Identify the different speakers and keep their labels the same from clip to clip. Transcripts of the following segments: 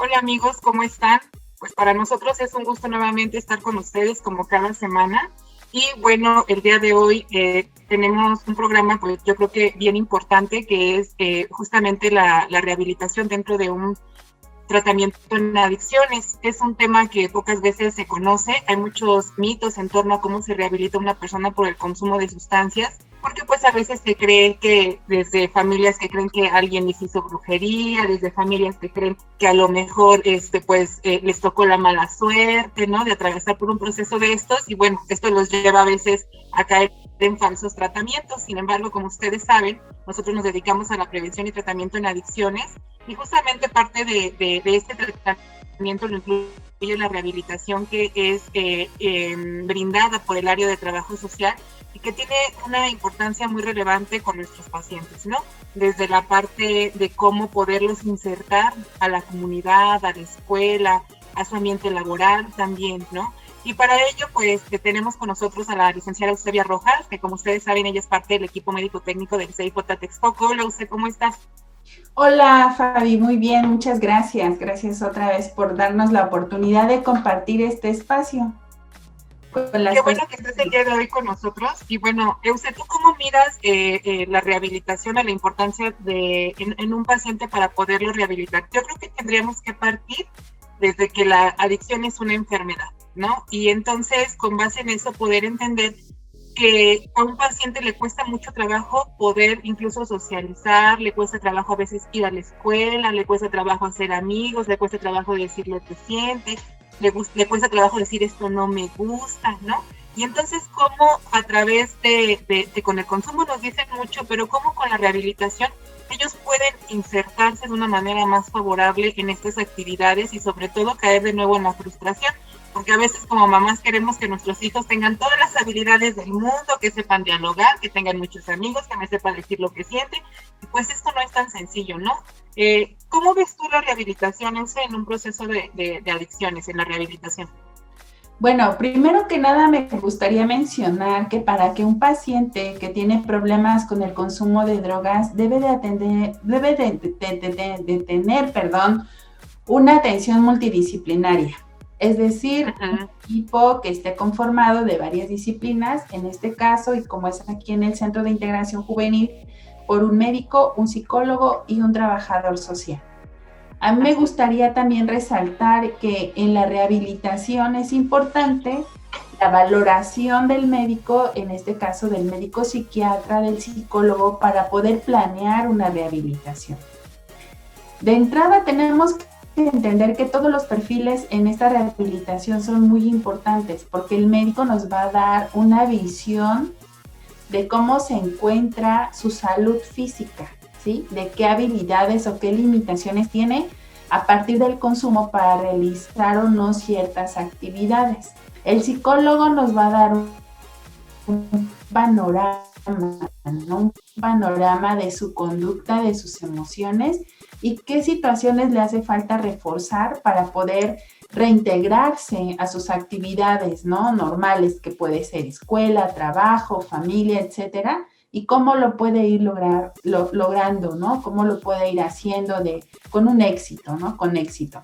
Speaker 1: Hola amigos, ¿cómo están? Pues para nosotros es un gusto nuevamente estar con ustedes como cada semana. Y bueno, el día de hoy eh, tenemos un programa, pues yo creo que bien importante, que es eh, justamente la, la, rehabilitación dentro de un tratamiento en adicciones. Es un tema que pocas veces se conoce. Hay muchos mitos en torno a cómo se rehabilita una persona por el consumo de sustancias porque pues a veces se cree que desde familias que creen que alguien les hizo brujería, desde familias que creen que a lo mejor este pues eh, les tocó la mala suerte, ¿no? De atravesar por un proceso de estos y bueno, esto los lleva a veces a caer en falsos tratamientos. Sin embargo, como ustedes saben, nosotros nos dedicamos a la prevención y tratamiento en adicciones y justamente parte de, de, este tratamiento lo incluye la rehabilitación que es eh, em, brindada por el área de trabajo social y que tiene una importancia muy relevante con nuestros pacientes, ¿no? Desde la parte de cómo poderlos insertar a la comunidad, a la escuela, a su ambiente laboral también, ¿no? Y para ello, pues, tenemos con nosotros a la licenciada Eusebia Rojas, que como ustedes saben, ella es parte del equipo médico técnico del CEIPO Texcoco. Hola, usted, ¿cómo estás?
Speaker 2: Hola, Fabi, muy bien, muchas gracias. Gracias otra vez por darnos la oportunidad de compartir este espacio.
Speaker 1: Qué bueno que estés el día de hoy con nosotros. Y bueno, Euse, ¿tú cómo miras eh, eh, la rehabilitación a la importancia de en, un paciente para poderlo rehabilitar? Yo creo que tendríamos que partir desde que la adicción es una enfermedad, ¿no? Y entonces, con base en eso, poder entender que a un paciente le cuesta mucho trabajo poder incluso socializar, le cuesta trabajo a veces ir a la escuela, le cuesta trabajo hacer amigos, le cuesta trabajo decir lo que siente, le, le cuesta trabajo decir esto no me gusta, ¿no? Y entonces, ¿cómo a través de, de, con el consumo nos dicen mucho, pero cómo con la rehabilitación ellos pueden insertarse de una manera más favorable en estas actividades y sobre todo caer de nuevo en la frustración? porque a veces como mamás queremos que nuestros hijos tengan todas las habilidades del mundo, que sepan dialogar, que tengan muchos amigos, que me sepan decir lo que sienten, pues esto no es tan sencillo, ¿no? Eh, ¿Cómo ves tú la rehabilitación en un proceso de, de adicciones, en la rehabilitación?
Speaker 2: Bueno, primero que nada me gustaría mencionar que para que un paciente que tiene problemas con el consumo de drogas debe de atender, debe de, de, de tener, perdón, una atención multidisciplinaria es decir, un equipo que esté conformado de varias disciplinas, en este caso, y como es aquí en el Centro de Integración Juvenil, por un médico, un psicólogo y un trabajador social. A mí me gustaría también resaltar que en la rehabilitación es importante la valoración del médico, en este caso del médico psiquiatra, del psicólogo, para poder planear una rehabilitación. De entrada tenemos que entender que todos los perfiles en esta rehabilitación son muy importantes porque el médico nos va a dar una visión de cómo se encuentra su salud física, ¿sí? De qué habilidades o qué limitaciones tiene a partir del consumo para realizar o no ciertas actividades. El psicólogo nos va a dar un, panorama, un panorama de su conducta, de sus emociones y qué situaciones le hace falta reforzar para poder reintegrarse a sus actividades ¿no? normales, que puede ser escuela, trabajo, familia, etcétera, y cómo lo puede ir lograr, logrando, ¿no? Cómo lo puede ir haciendo de, con un éxito, ¿no? Con éxito.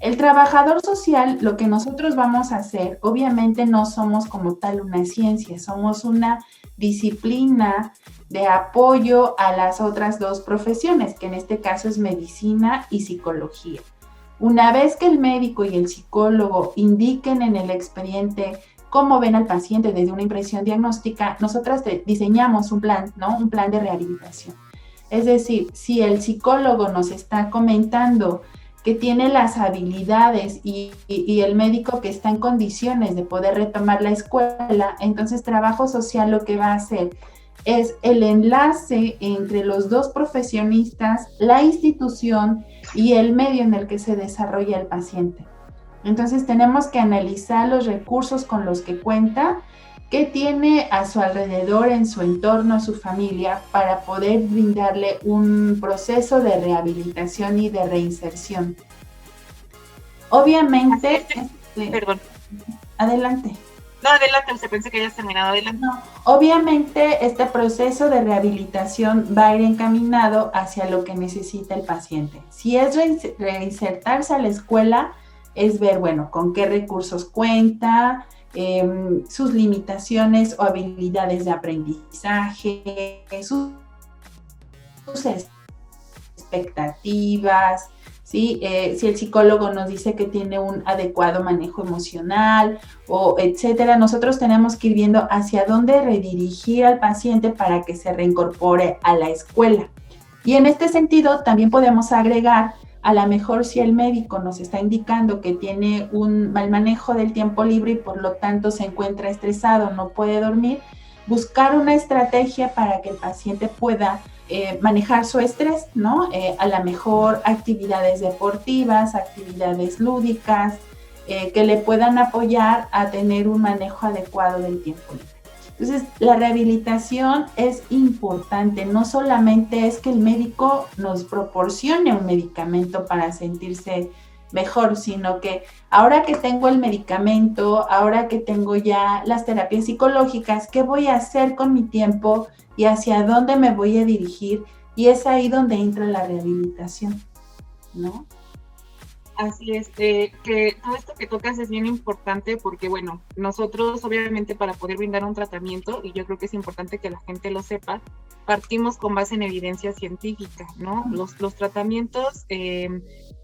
Speaker 2: El trabajador social, lo que nosotros vamos a hacer, obviamente no somos como tal una ciencia, somos una disciplina de apoyo a las otras dos profesiones, que en este caso es medicina y psicología. Una vez que el médico y el psicólogo indiquen en el expediente cómo ven al paciente desde una impresión diagnóstica, nosotras diseñamos un plan, ¿no? Un plan de rehabilitación. Es decir, si el psicólogo nos está comentando que tiene las habilidades y, y, el médico que está en condiciones de poder retomar la escuela, entonces trabajo social lo que va a hacer es el enlace entre los dos profesionistas, la institución y el medio en el que se desarrolla el paciente. Entonces tenemos que analizar los recursos con los que cuenta, qué tiene a su alrededor, en su entorno, a su familia, para poder brindarle un proceso de rehabilitación y de reinserción. Obviamente,
Speaker 1: este, perdón.
Speaker 2: Adelante.
Speaker 1: No, adelante, usted pensé que hayas terminado adelante.
Speaker 2: No, obviamente este proceso de rehabilitación va a ir encaminado hacia lo que necesita el paciente. Si es reinsertarse a la escuela, es ver, bueno, con qué recursos cuenta, em, sus limitaciones o habilidades de aprendizaje, sus, expectativas, ¿sí? Eh, si el psicólogo nos dice que tiene un adecuado manejo emocional o etcétera, nosotros tenemos que ir viendo hacia dónde redirigir al paciente para que se reincorpore a la escuela. Y en este sentido, también podemos agregar, a lo mejor si el médico nos está indicando que tiene un mal manejo del tiempo libre y por lo tanto se encuentra estresado, no puede dormir, buscar una estrategia para que el paciente pueda eh, manejar su estrés, ¿no? Eh, a lo mejor actividades deportivas, actividades lúdicas, eh, que le puedan apoyar a tener un manejo adecuado del tiempo libre. Entonces, la rehabilitación es importante, no solamente es que el médico nos proporcione un medicamento para sentirse mejor, sino que ahora que tengo el medicamento, ahora que tengo ya las terapias psicológicas, ¿qué voy a hacer con mi tiempo y hacia dónde me voy a dirigir? Y es ahí donde entra la rehabilitación, ¿no?
Speaker 1: Así es, eh, que todo esto que tocas es bien importante porque, bueno, nosotros obviamente para poder brindar un tratamiento, y yo creo que es importante que la gente lo sepa, partimos con base en evidencia científica, ¿no? Los, los tratamientos eh,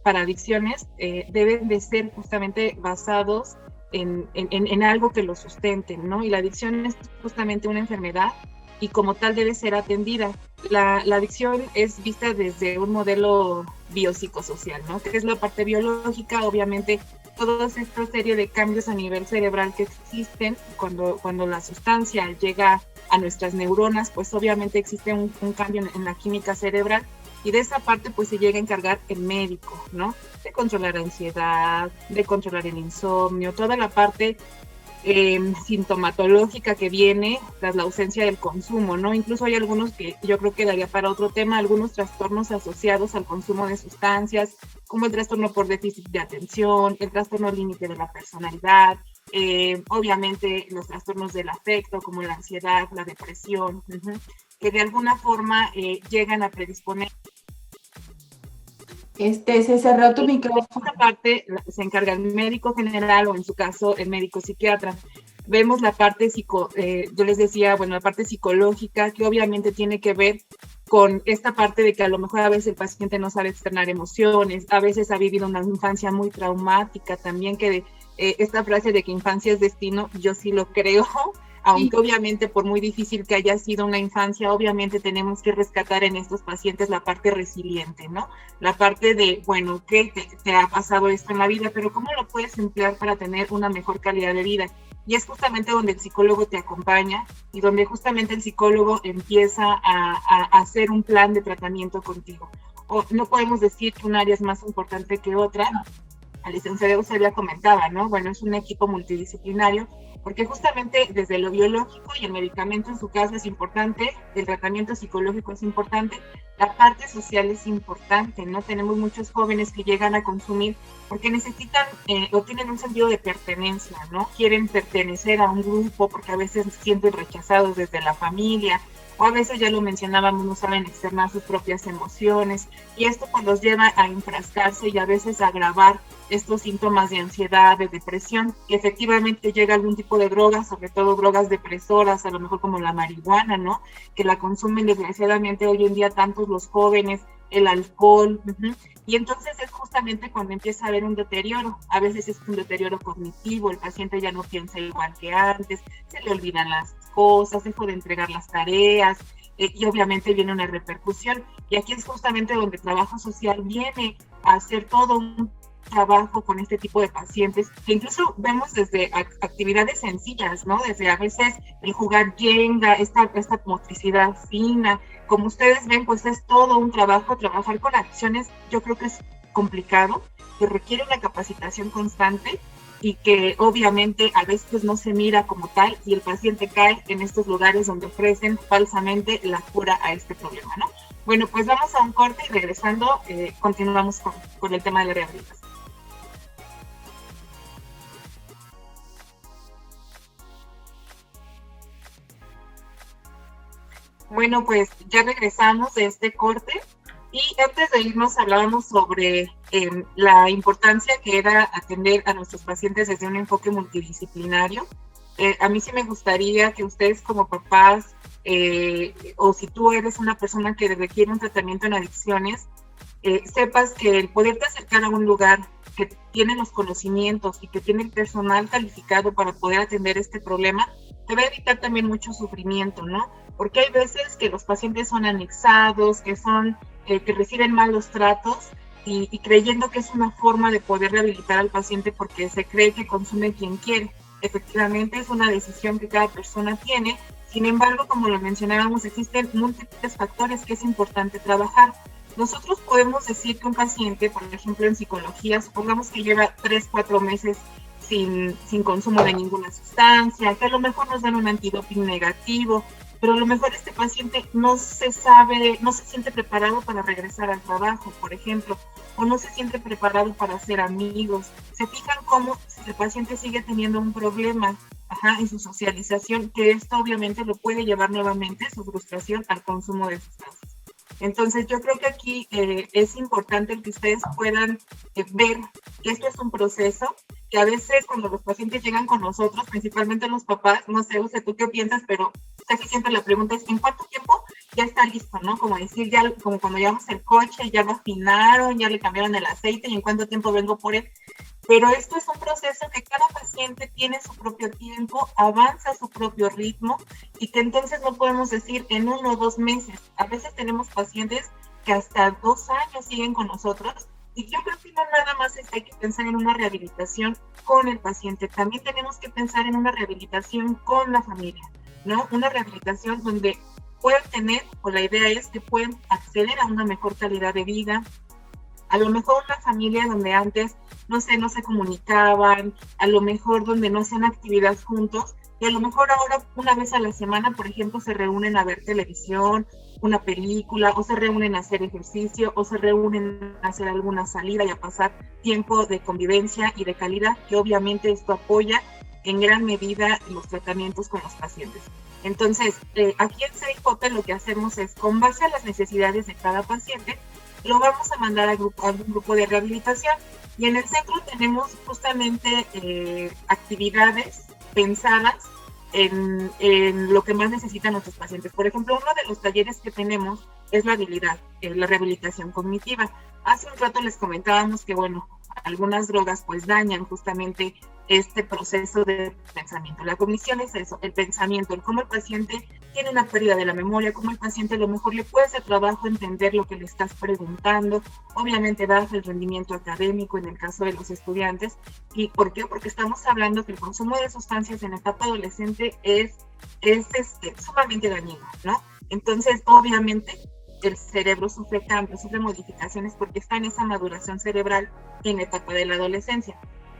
Speaker 1: para adicciones eh, deben de ser justamente basados en, en, algo que lo sustenten, ¿no? Y la adicción es justamente una enfermedad y como tal debe ser atendida. La, la, adicción es vista desde un modelo biopsicosocial, ¿no? Que es la parte biológica, obviamente toda esta serie de cambios a nivel cerebral que existen cuando, cuando la sustancia llega a nuestras neuronas, pues obviamente existe un, cambio en, en la química cerebral y de esa parte pues se llega a encargar el médico, ¿no? De controlar la ansiedad, de controlar el insomnio, toda la parte em, sintomatológica que viene tras la ausencia del consumo, ¿no? Incluso hay algunos que yo creo que daría para otro tema, algunos trastornos asociados al consumo de sustancias, como el trastorno por déficit de atención, el trastorno límite de la personalidad, eh, obviamente los trastornos del afecto, como la ansiedad, la depresión, que de alguna forma eh, llegan a predisponer.
Speaker 2: Este, se cerró tu micrófono.
Speaker 1: Esta parte se encarga el médico general o en su caso el médico psiquiatra. Vemos la parte psico, eh, yo les decía, bueno, la parte psicológica que obviamente tiene que ver con esta parte de que a lo mejor a veces el paciente no sabe externar emociones, a veces ha vivido una infancia muy traumática también, que eh, esta frase de que infancia es destino, yo sí lo creo, aunque obviamente por muy difícil que haya sido una infancia, obviamente tenemos que rescatar en estos pacientes la parte resiliente, ¿no? La parte de, bueno, ¿qué te, ha pasado esto en la vida? Pero ¿cómo lo puedes emplear para tener una mejor calidad de vida? Y es justamente donde el psicólogo te acompaña y donde justamente el psicólogo empieza a, a hacer un plan de tratamiento contigo. O no podemos decir que un área es más importante que otra, la licenciada Eusebia comentaba, ¿no? Bueno, es un equipo multidisciplinario porque justamente desde lo biológico y el medicamento en su caso es importante, el tratamiento psicológico es importante, la parte social es importante, ¿no? Tenemos muchos jóvenes que llegan a consumir porque necesitan eh, o tienen un sentido de pertenencia, ¿no? Quieren pertenecer a un grupo porque a veces sienten rechazados desde la familia, o a veces ya lo mencionábamos, no saben externar sus propias emociones y esto pues los lleva a enfrascarse y a veces a agravar estos síntomas de ansiedad, de depresión, y efectivamente llega algún tipo de drogas, sobre todo drogas depresoras, a lo mejor como la marihuana, ¿no? Que la consumen desgraciadamente hoy en día tantos los jóvenes, el alcohol, y entonces es justamente cuando empieza a haber un deterioro. A veces es un deterioro cognitivo, el paciente ya no piensa igual que antes, se le olvidan las cosas, se puede entregar las tareas, eh, y obviamente viene una repercusión. Y aquí es justamente donde el trabajo social viene a hacer todo un trabajo con este tipo de pacientes, que incluso vemos desde actividades sencillas, ¿no? Desde a veces el jugar Jenga, esta, esta motricidad fina, como ustedes ven, pues es todo un trabajo, trabajar con acciones, yo creo que es complicado, que requiere una capacitación constante y que obviamente a veces no se mira como tal y el paciente cae en estos lugares donde ofrecen falsamente la cura a este problema, ¿no? Bueno, pues vamos a un corte y regresando eh, continuamos con, con el tema de la rehabilitación. Bueno, pues ya regresamos de este corte y antes de irnos hablábamos sobre em, la importancia que era atender a nuestros pacientes desde un enfoque multidisciplinario. Eh, a mí sí me gustaría que ustedes como papás eh, o si tú eres una persona que requiere un tratamiento en adicciones, eh, sepas que el poderte acercar a un lugar que tiene los conocimientos y que tiene el personal calificado para poder atender este problema, te va a evitar también mucho sufrimiento, ¿no? Porque hay veces que los pacientes son anexados, que son, eh, que reciben malos tratos y, creyendo que es una forma de poder rehabilitar al paciente porque se cree que consume quien quiere. Efectivamente es una decisión que cada persona tiene. Sin embargo, como lo mencionábamos, existen múltiples factores que es importante trabajar. Nosotros podemos decir que un paciente, por ejemplo, en psicología, supongamos que lleva 3, 4 meses sin, sin consumo de ninguna sustancia, que a lo mejor nos dan un antidoping negativo, pero a lo mejor este paciente no se sabe, no se siente preparado para regresar al trabajo, por ejemplo, o no se siente preparado para hacer amigos. Se fijan cómo el paciente sigue teniendo un problema ajá, en su socialización, que esto obviamente lo puede llevar nuevamente su frustración al consumo de sustancias. Entonces yo creo que aquí eh, es importante que ustedes puedan eh, ver que esto es un proceso, que a veces cuando los pacientes llegan con nosotros, principalmente los papás, no sé, usted tú qué piensas, pero casi siempre la pregunta es, ¿en cuánto tiempo ya está listo, no? Como decir, ya, como cuando llevamos el coche, ya lo afinaron, ya le cambiaron el aceite y en cuánto tiempo vengo por él. Pero esto es un proceso que cada paciente tiene su propio tiempo, avanza a su propio ritmo y que entonces no podemos decir en uno o dos meses. A veces tenemos pacientes que hasta dos años siguen con nosotros y yo creo que no nada más es hay que pensar en una rehabilitación con el paciente, también tenemos que pensar en una rehabilitación con la familia, ¿no? Una rehabilitación donde puedan tener, o la idea es que puedan acceder a una mejor calidad de vida, a lo mejor una familia donde antes, no sé, no se comunicaban, a lo mejor donde no hacían actividades juntos, y a lo mejor ahora una vez a la semana, por ejemplo, se reúnen a ver televisión, una película, o se reúnen a hacer ejercicio, o se reúnen a hacer alguna salida y a pasar tiempo de convivencia y de calidad, que obviamente esto apoya en gran medida los tratamientos con los pacientes. Entonces, eh, aquí en CIJOP lo que hacemos es, con base a las necesidades de cada paciente, lo vamos a mandar a, grupo, grupo de rehabilitación. Y en el centro tenemos justamente eh, actividades pensadas en, lo que más necesitan nuestros pacientes. Por ejemplo, uno de los talleres que tenemos es la habilidad, eh, la rehabilitación cognitiva. Hace un rato les comentábamos que, bueno, algunas drogas pues dañan justamente este proceso de pensamiento. La cognición es eso, el pensamiento, el cómo el paciente tiene una pérdida de la memoria, cómo el paciente a lo mejor le hacer trabajo entender lo que le estás preguntando, obviamente baja el rendimiento académico en el caso de los estudiantes. ¿Y por qué? Porque estamos hablando que el consumo de sustancias en etapa adolescente es, es este, sumamente dañino, ¿no? Entonces, obviamente, el cerebro sufre cambios, sufre modificaciones porque está en esa maduración cerebral en la etapa de la adolescencia.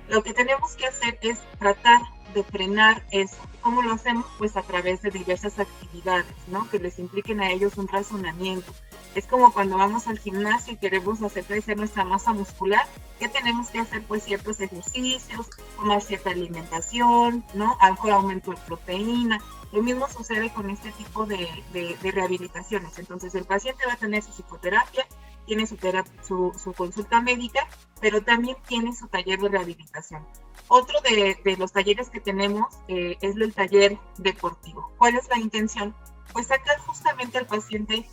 Speaker 1: Lo que tenemos que hacer es tratar de frenar eso. ¿Cómo lo hacemos? Pues a través de diversas actividades, ¿no? Que les impliquen a ellos un razonamiento. Es como cuando vamos al gimnasio y queremos hacer crecer nuestra masa muscular, ¿qué tenemos que hacer? Pues ciertos ejercicios, tomar cierta alimentación, ¿no? A lo aumento de proteína. Lo mismo sucede con este tipo de, de, de rehabilitaciones. Entonces el paciente va a tener su psicoterapia, tiene su, su, su, consulta médica, pero también tiene su taller de rehabilitación. Otro de, de los talleres que tenemos eh, es el taller deportivo. ¿Cuál es la intención? Pues sacar justamente al paciente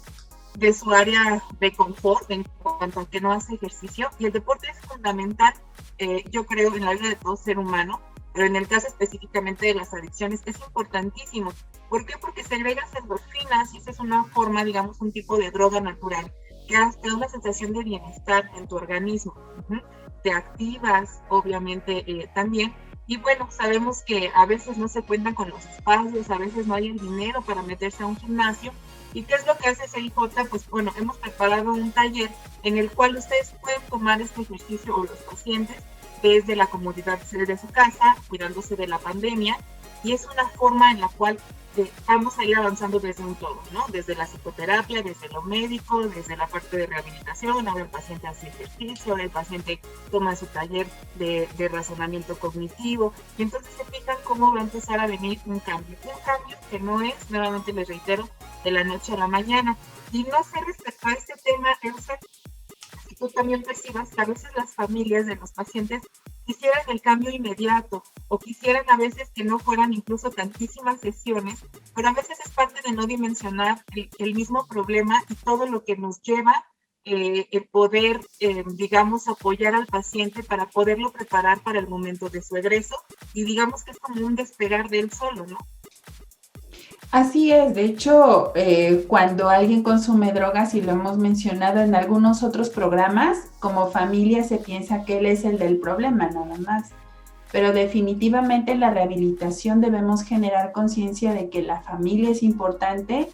Speaker 1: de su área de confort en cuanto a que no hace ejercicio y el deporte es fundamental, eh, yo creo, en la vida de todo ser humano, pero en el caso específicamente de las adicciones es importantísimo. ¿Por qué? Porque segregas endorfinas y esa es una forma, digamos, un tipo de droga natural que te da una sensación de bienestar en tu organismo. Te activas, obviamente, eh, también. Y bueno, sabemos que a veces no se cuentan con los espacios, a veces no hay el dinero para meterse a un gimnasio. ¿Y qué es lo que hace CIJ? Pues bueno, hemos preparado un taller en el cual ustedes pueden tomar este ejercicio o los pacientes desde la comodidad de su casa, cuidándose de la pandemia. Y es una forma en la cual vamos a ir avanzando desde un todo, ¿no? Desde la psicoterapia, desde lo médico, desde la parte de rehabilitación, ahora el paciente hace ejercicio, el paciente toma su taller de, de, razonamiento cognitivo, y entonces se fijan cómo va a empezar a venir un cambio. Un cambio que no es, nuevamente les reitero, de la noche a la mañana. Y no sé respecto a este tema, Elsa, tú también percibas que a veces las familias de los pacientes quisieran el cambio inmediato o quisieran a veces que no fueran incluso tantísimas sesiones, pero a veces es parte de no dimensionar el, mismo problema y todo lo que nos lleva eh, el poder, eh, digamos, apoyar al paciente para poderlo preparar para el momento de su egreso y digamos que es como un despegar de él solo, ¿no?
Speaker 2: Así es, de hecho, eh, cuando alguien consume drogas, y lo hemos mencionado en algunos otros programas, como familia se piensa que él es el del problema, nada más. Pero definitivamente en la rehabilitación debemos generar conciencia de que la familia es importante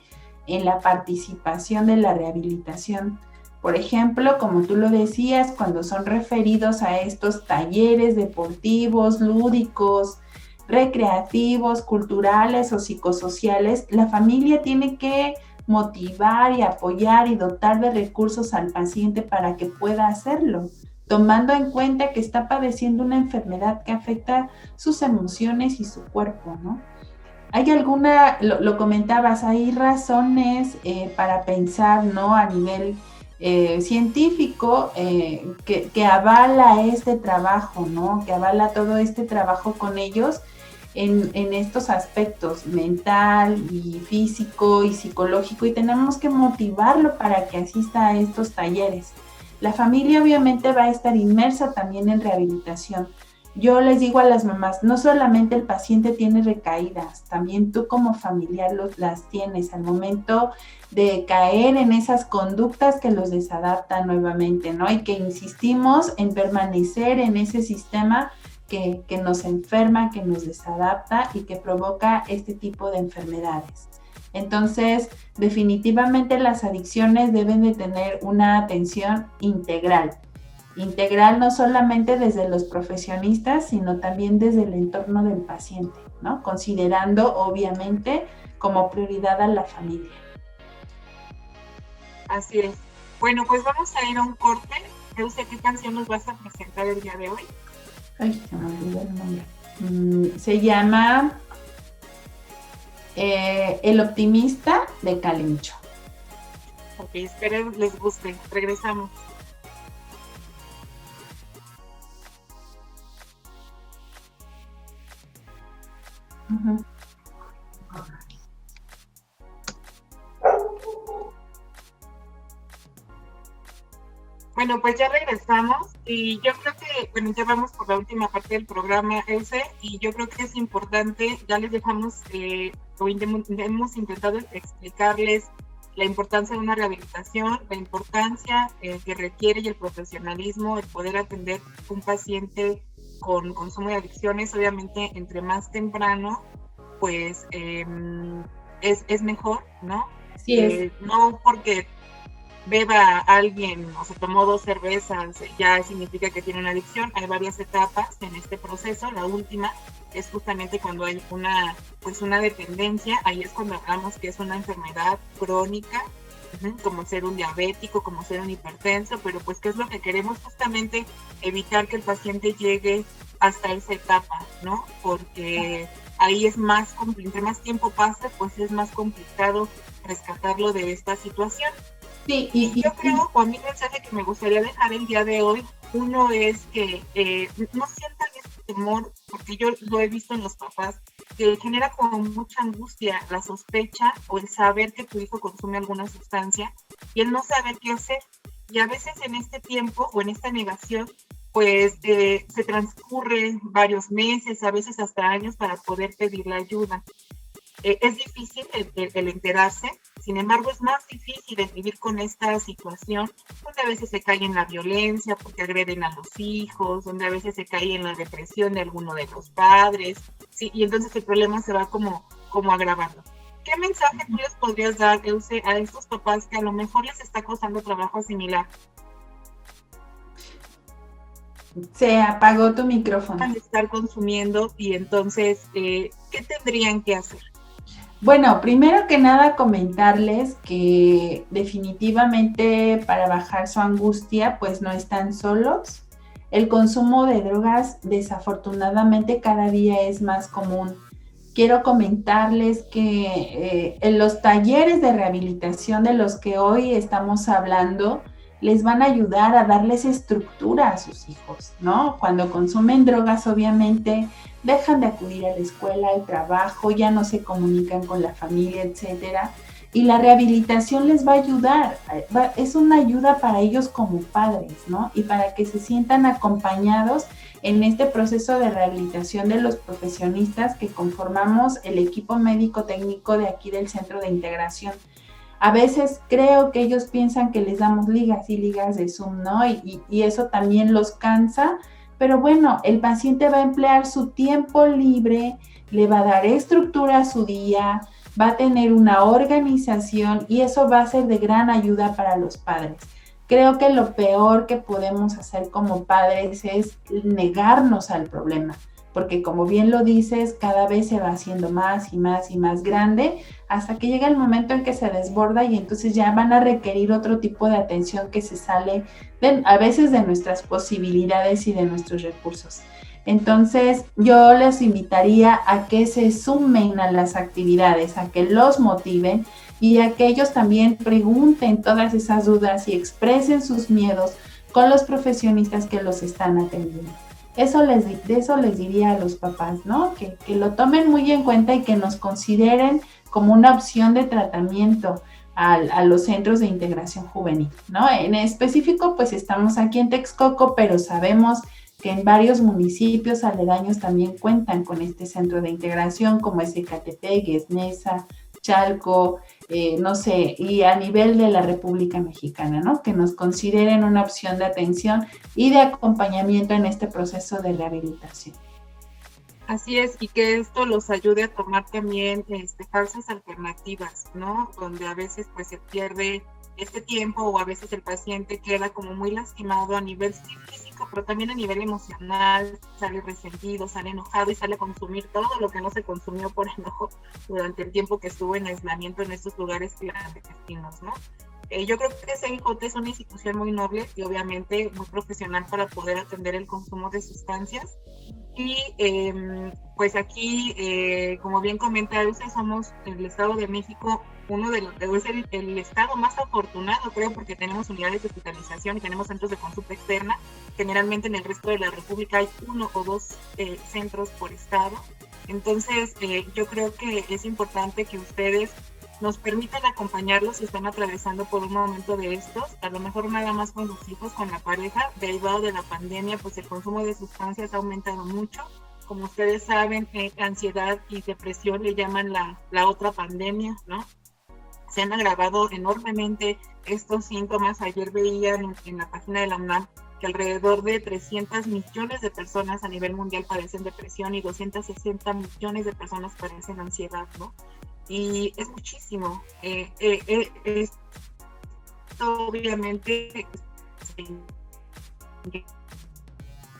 Speaker 2: en la participación de la rehabilitación. Por ejemplo, como tú lo decías, cuando son referidos a estos talleres deportivos, lúdicos, recreativos, culturales o psicosociales, la familia tiene que motivar y apoyar y dotar de recursos al paciente para que pueda hacerlo, tomando en cuenta que está padeciendo una enfermedad que afecta sus emociones y su cuerpo, ¿no? Hay alguna, lo, comentabas, hay razones eh, para pensar, ¿no? A nivel eh, científico eh, que, que, avala este trabajo, ¿no? Que avala todo este trabajo con ellos en, estos aspectos mental y físico y psicológico y tenemos que motivarlo para que asista a estos talleres. La familia obviamente va a estar inmersa también en rehabilitación. Yo les digo a las mamás, no solamente el paciente tiene recaídas, también tú como familiar los, las tienes al momento de caer en esas conductas que los desadaptan nuevamente, ¿no? Y que insistimos en permanecer en ese sistema que, nos enferma, que nos desadapta y que provoca este tipo de enfermedades. Entonces, definitivamente las adicciones deben de tener una atención integral. Integral no solamente desde los profesionistas, sino también desde el entorno del paciente, ¿no? Considerando obviamente como prioridad a la familia.
Speaker 1: Así es. Bueno, pues vamos a ir a un corte. Yo qué canción nos vas a presentar el día de hoy.
Speaker 2: Ay, se me olvidó el nombre. Mm, se llama eh, El Optimista de Calincho.
Speaker 1: Ok, espero les guste. Regresamos. Bueno, pues ya regresamos y yo creo que, bueno, ya vamos por la última parte del programa ese y yo creo que es importante, ya les dejamos, eh, o hemos intentado explicarles la importancia de una rehabilitación, la importancia eh, que requiere y el profesionalismo, el poder atender un paciente con consumo de adicciones, obviamente entre más temprano, pues em, es, es, mejor, ¿no?
Speaker 2: Sí, es. Eh,
Speaker 1: no porque beba alguien o se tomó dos cervezas, ya significa que tiene una adicción. Hay varias etapas en este proceso. La última es justamente cuando hay una, pues una dependencia. Ahí es cuando hablamos que es una enfermedad crónica, como ser un diabético, como ser un hipertenso, pero pues qué es lo que queremos justamente evitar que el paciente llegue hasta esa etapa, ¿no? Porque ahí es más, entre más tiempo pasa, pues es más complicado rescatarlo de esta situación. Sí, y, yo creo, o a mí el mensaje que me gustaría dejar el día de hoy, uno es que eh, no sientan ese temor, porque yo lo he visto en los papás, que genera como mucha angustia la sospecha o el saber que tu hijo consume alguna sustancia y el no saber qué hacer. Y a veces en este tiempo o en esta negación, pues eh, se transcurren varios meses, a veces hasta años para poder pedir la ayuda. Eh, es difícil el, enterarse, sin embargo es más difícil el vivir con esta situación, donde a veces se cae en la violencia porque agreden a los hijos, donde a veces se cae en la depresión de alguno de los padres, ¿sí? y entonces el problema se va como, como agravando. ¿Qué mensaje tú les podrías dar, Euse, a estos papás que a lo mejor les está costando trabajo asimilar?
Speaker 2: Se apagó tu micrófono.
Speaker 1: Estar consumiendo y entonces, eh, ¿qué tendrían que hacer?
Speaker 2: Bueno, primero que nada comentarles que definitivamente para bajar su angustia pues no están solos. El consumo de drogas desafortunadamente cada día es más común. quiero comentarles que eh, en los talleres de rehabilitación de los que hoy estamos hablando, les van a ayudar a darles estructura a sus hijos, ¿no? Cuando consumen drogas, obviamente, dejan de acudir a la escuela, al trabajo, ya no se comunican con la familia, etcétera. Y la rehabilitación les va a ayudar, es una ayuda para ellos como padres, ¿no? Y para que se sientan acompañados en este proceso de rehabilitación de los profesionistas que conformamos el equipo médico técnico de aquí del Centro de Integración. A veces creo que ellos piensan que les damos ligas y ligas de Zoom, ¿no? Y, y eso también los cansa, pero bueno, el paciente va a emplear su tiempo libre, le va a dar estructura a su día, va a tener una organización y eso va a ser de gran ayuda para los padres. Creo que lo peor que podemos hacer como padres es negarnos al problema, porque como bien lo dices, cada vez se va haciendo más y más y más grande hasta que llega el momento en que se desborda y entonces ya van a requerir otro tipo de atención que se sale a veces de nuestras posibilidades y de nuestros recursos. Entonces, yo les invitaría a que se sumen a las actividades, a que los motiven y a que ellos también pregunten todas esas dudas y expresen sus miedos con los profesionistas que los están atendiendo. Eso les, de eso les diría a los papás, ¿no? Que, que lo tomen muy en cuenta y que nos consideren como una opción de tratamiento a, a, los centros de integración juvenil, ¿no? En específico, pues estamos aquí en Texcoco, pero sabemos que en varios municipios aledaños también cuentan con este centro de integración, como es Ecatepec, Esnesa, Chalco, eh, no sé, y a nivel de la República Mexicana, ¿no? Que nos consideren una opción de atención y de acompañamiento en este proceso de rehabilitación.
Speaker 1: Así es, y que esto los ayude a tomar también este, falsas alternativas, ¿no? Donde a veces pues se pierde este tiempo o a veces el paciente queda como muy lastimado a nivel físico, pero también a nivel emocional, sale resentido, sale enojado y sale a consumir todo lo que no se consumió por enojo durante el tiempo que estuvo en aislamiento en estos lugares clandestinos, ¿no? Eh, yo creo que CIJ es una institución muy noble y obviamente muy profesional para poder atender el consumo de sustancias y em, pues aquí, eh, como bien comenta Elsa, somos el Estado de México, uno de los, es el, estado más afortunado, creo, porque tenemos unidades de hospitalización y tenemos centros de consulta externa. Generalmente en el resto de la República hay uno o dos eh, centros por estado. Entonces, eh, yo creo que es importante que ustedes nos permitan acompañarlos si están atravesando por un momento de estos, a lo mejor nada más con sus hijos, con la pareja, derivado de la pandemia, pues el consumo de sustancias ha aumentado mucho. Como ustedes saben, eh, ansiedad y depresión le llaman la, la otra pandemia, ¿no? Se han agravado enormemente estos síntomas. Ayer veían en, la página de la UNAM que alrededor de 300 millones de personas a nivel mundial padecen depresión y 260 millones de personas padecen ansiedad, ¿no? Y es muchísimo. Eh, eh, eh, esto obviamente se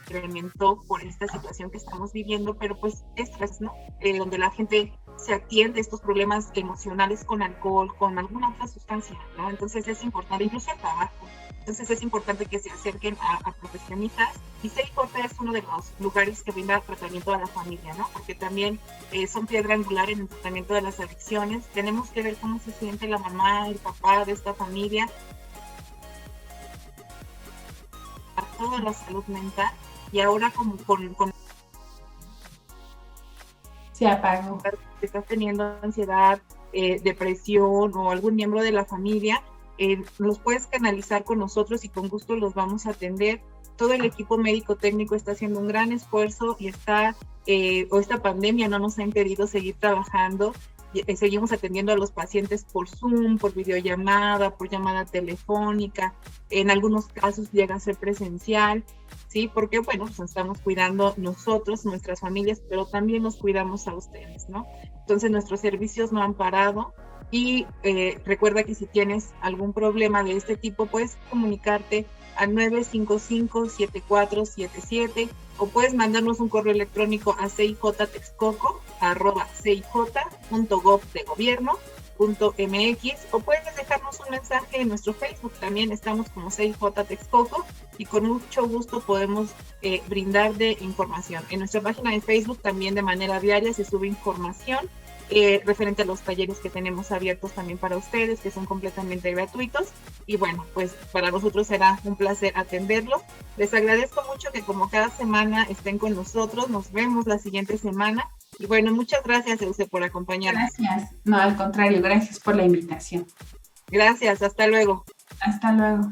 Speaker 1: incrementó por esta situación que estamos viviendo, pero pues es ¿no? donde la gente se atiende estos problemas emocionales con alcohol, con alguna otra sustancia, ¿no? Entonces es importante, incluso el trabajo, entonces es importante que se acerquen a, profesionistas y CIJ es uno de los lugares que brinda tratamiento a la familia, ¿no? Porque también eh, son piedra angular en el tratamiento de las adicciones. Tenemos que ver cómo se siente la mamá, el papá de esta familia, a toda la salud mental y ahora como con, con
Speaker 2: se apagó.
Speaker 1: Estás teniendo ansiedad, eh, depresión o algún miembro de la familia, eh, los puedes canalizar con nosotros y con gusto los vamos a atender. Todo el equipo médico técnico está haciendo un gran esfuerzo y está, eh, o esta pandemia no nos ha impedido seguir trabajando. Eh, seguimos atendiendo a los pacientes por Zoom, por videollamada, por llamada telefónica. En algunos casos llega a ser presencial, ¿sí? Porque, bueno, pues estamos cuidando nosotros, nuestras familias, pero también nos cuidamos a ustedes, ¿no? Entonces, nuestros servicios no han parado y eh, recuerda que si tienes algún problema de este tipo, puedes comunicarte al 955-7477 o puedes mandarnos un correo electrónico a cijtexcoco arroba o puedes dejarnos un mensaje en nuestro Facebook, también estamos como CIJ Texcoco y con mucho gusto podemos eh, brindar de información. En nuestra página de Facebook también de manera diaria se sube información eh, referente a los talleres que tenemos abiertos también para ustedes, que son completamente gratuitos. Y bueno, pues para nosotros será un placer atenderlos. Les agradezco mucho que como cada semana estén con nosotros. Nos vemos la siguiente semana. Y bueno, muchas gracias, Euse, por acompañarnos.
Speaker 2: Gracias. No, al contrario, gracias por la invitación.
Speaker 1: Gracias, hasta luego.
Speaker 2: Hasta luego.